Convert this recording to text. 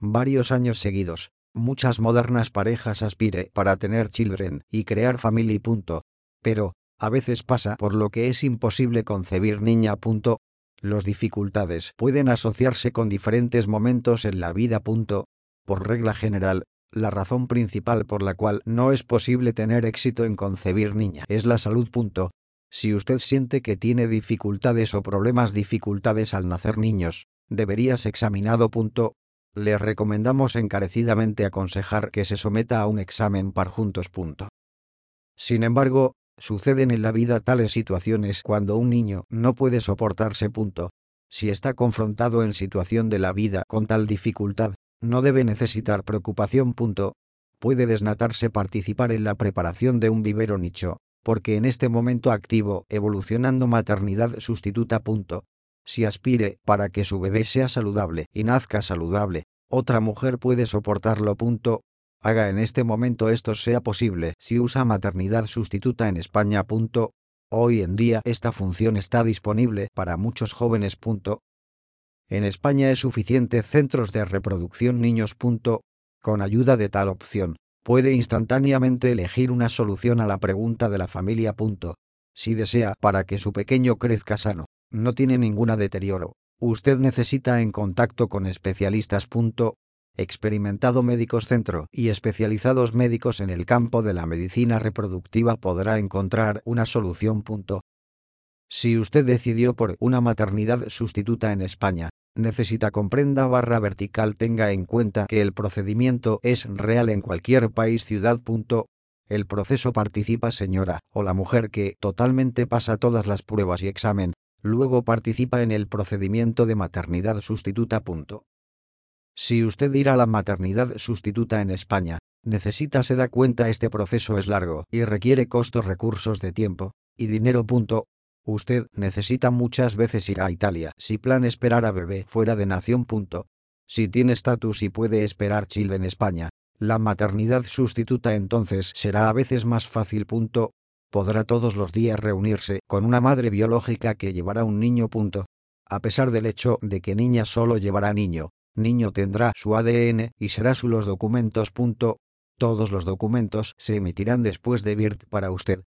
varios años seguidos, muchas modernas parejas aspire para tener children y crear family. Pero, a veces pasa por lo que es imposible concebir niña. Los dificultades pueden asociarse con diferentes momentos en la vida. Por regla general, la razón principal por la cual no es posible tener éxito en concebir niña es la salud. Si usted siente que tiene dificultades o problemas dificultades al nacer niños, deberías examinado. Punto. Le recomendamos encarecidamente aconsejar que se someta a un examen par juntos. Punto. Sin embargo, suceden en la vida tales situaciones cuando un niño no puede soportarse. Punto. Si está confrontado en situación de la vida con tal dificultad, no debe necesitar preocupación. Punto. Puede desnatarse participar en la preparación de un vivero nicho, porque en este momento activo evolucionando maternidad sustituta. Punto. Si aspire para que su bebé sea saludable y nazca saludable, otra mujer puede soportarlo. Punto. Haga en este momento esto sea posible si usa maternidad sustituta en España. Punto. Hoy en día esta función está disponible para muchos jóvenes. Punto. En España es suficiente centros de reproducción niños. Con ayuda de tal opción, puede instantáneamente elegir una solución a la pregunta de la familia. Si desea para que su pequeño crezca sano, no tiene ninguna deterioro, usted necesita en contacto con especialistas. Experimentado médicos centro y especializados médicos en el campo de la medicina reproductiva podrá encontrar una solución. Si usted decidió por una maternidad sustituta en España, necesita comprenda barra vertical tenga en cuenta que el procedimiento es real en cualquier país ciudad. El proceso participa señora o la mujer que totalmente pasa todas las pruebas y examen, luego participa en el procedimiento de maternidad sustituta. Si usted irá a la maternidad sustituta en España, necesita se da cuenta este proceso es largo y requiere costos recursos de tiempo y dinero. Usted necesita muchas veces ir a Italia si plan esperar a bebé fuera de nación. Si tiene estatus y puede esperar child en España, la maternidad sustituta entonces será a veces más fácil. Podrá todos los días reunirse con una madre biológica que llevará un niño. A pesar del hecho de que niña solo llevará niño, niño tendrá su ADN y será su los documentos. Todos los documentos se emitirán después de BIRT para usted,